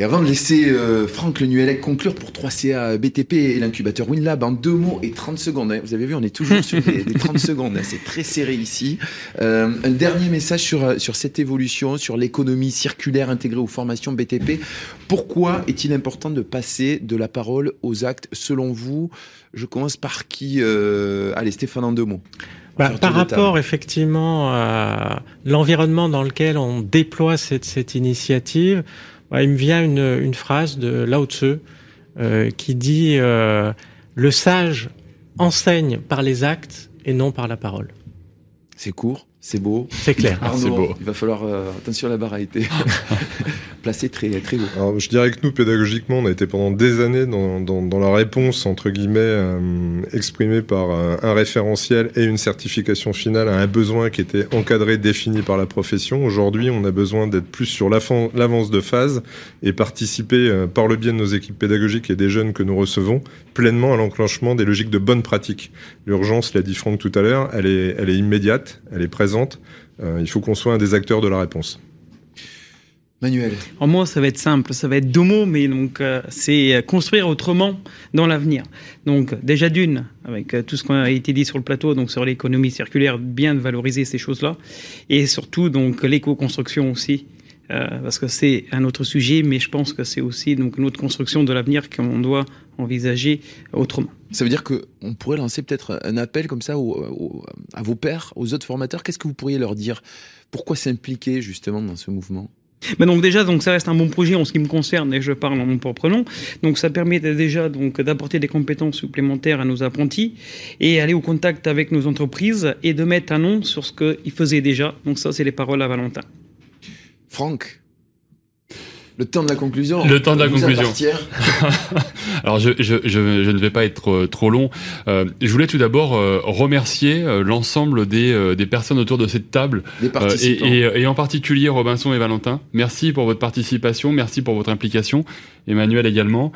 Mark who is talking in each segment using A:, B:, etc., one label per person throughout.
A: Et avant de laisser euh, Franck Lenuelec conclure pour 3CA BTP et l'incubateur WinLab en deux mots et 30 secondes, hein. vous avez vu, on est toujours sur des, 30 secondes, hein. c'est très serré ici. Euh, un dernier message sur, euh, sur cette évolution, sur l'économie circulaire intégrée aux formations BTP. Pourquoi est-il important de passer de la parole aux actes selon vous? Je commence par qui Allez, Stéphane, en deux mots.
B: Bah, par rapport effectivement à l'environnement dans lequel on déploie cette, cette initiative, il me vient une, une phrase de Lao Tzu euh, qui dit euh, Le sage enseigne par les actes et non par la parole.
A: C'est court, c'est beau.
B: C'est clair.
A: Arnaud,
B: beau.
A: il va falloir euh, attention à la barre a été placée très très haut.
C: Alors, je dirais que nous pédagogiquement, on a été pendant des années dans, dans, dans la réponse entre guillemets euh, exprimée par un, un, référentiel et une certification finale à un besoin qui était encadré, défini par la profession. Aujourd'hui, on a besoin d'être plus sur l'avance de phase et participer euh, par le biais de nos équipes pédagogiques et des jeunes que nous recevons pleinement à l'enclenchement des logiques de bonne pratique. L'urgence, l'a dit Franck tout à l'heure, elle est, elle est immédiate, elle est présente. Euh, il faut qu'on soit un des acteurs de la réponse.
A: Manuel.
D: En moi, ça va être simple, ça va être deux mots, mais donc euh, c'est construire autrement dans l'avenir. Donc déjà d'une, avec euh, tout ce qui a été dit sur le plateau, donc sur l'économie circulaire, bien de valoriser ces choses-là, et surtout donc l'éco-construction aussi. Euh, parce que c'est un autre sujet, mais je pense que c'est aussi donc une autre construction de l'avenir qu'on doit envisager autrement.
A: Ça veut dire qu'on pourrait lancer peut-être un appel comme ça à vos pairs, aux autres formateurs. Qu'est-ce que vous pourriez leur dire? Pourquoi s'impliquer justement dans ce mouvement?
D: Mais donc déjà, donc ça reste un bon projet en ce qui me concerne et je parle en mon propre nom. Donc ça permet déjà donc d'apporter des compétences supplémentaires à nos apprentis et aller au contact avec nos entreprises et de mettre un nom sur ce qu'ils faisaient déjà. Donc ça, c'est les paroles à Valentin.
A: Franck, le temps de la conclusion.
E: Le temps de la conclusion. Alors je, je, je, je, ne vais pas être euh, trop long. Euh, je voulais tout d'abord euh, remercier euh, l'ensemble des, des personnes autour de cette table.
A: Des participants.
E: Et, et, et, en particulier Robinson et Valentin. Merci pour votre participation, merci pour votre implication. Emmanuel également.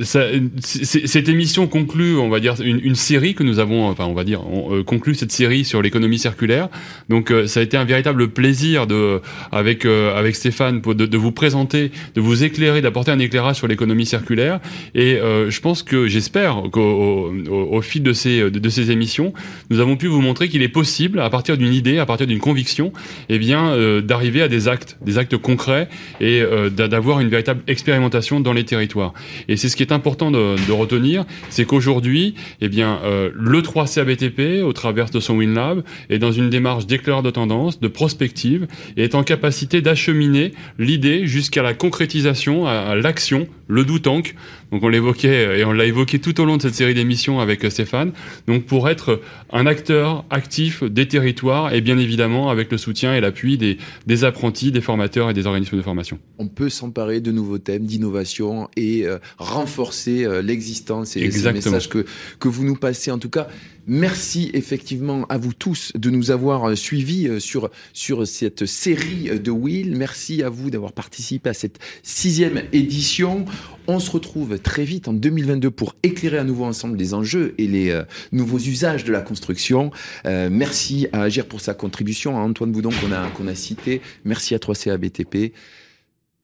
E: Ça, cette émission conclut, on va dire, une, une, série que nous avons, enfin on va dire, on conclut cette série sur l'économie circulaire. Donc ça a été un véritable plaisir de, avec, avec Stéphane de, de vous présenter de vous éclairer, d'apporter un éclairage sur l'économie circulaire. Et euh, je pense que j'espère qu'au au, au, fil de ces, de, ces émissions, nous avons pu vous montrer qu'il est possible, à partir d'une idée, à partir d'une conviction, eh bien, euh, d'arriver à des actes, des actes concrets et euh, d'avoir une véritable expérimentation dans les territoires. Et c'est ce qui est important de, de retenir, c'est qu'aujourd'hui, eh bien, euh, le 3CABTP, au travers de son WinLab, est dans une démarche d'éclaireur de tendance, de prospective, et est en capacité d'acheminer l'idée jusqu'à la concrétisation, à, l'action, le do tank. Donc on l'évoquait et on l'a évoqué tout au long de cette série d'émissions avec Stéphane. Donc pour être un acteur actif des territoires et bien évidemment avec le soutien et l'appui des, des apprentis, des formateurs et des organismes de formation.
A: On peut s'emparer de nouveaux thèmes, d'innovation et euh, renforcer euh, l'existence et les messages que, que vous nous passez. En tout cas, Merci effectivement à vous tous de nous avoir euh, suivis euh, sur, sur cette série de Will. Merci à vous d'avoir participé à cette sixième édition. On se retrouve très vite en 2022 pour éclairer à nouveau ensemble les enjeux et les euh, nouveaux usages de la construction. Euh, merci à Agir pour sa contribution, à Antoine Boudon qu'on a, qu'on a cité. Merci à 3CA BTP.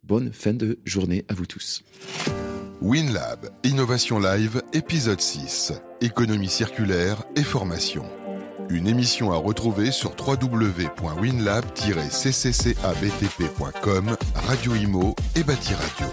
A: Bonne fin de journée à vous tous.
F: WinLab, Innovation Live, épisode 6. Économie circulaire et formation. Une émission à retrouver sur www.winlab-cccabtp.com, Radio Imo et Bâti Radio.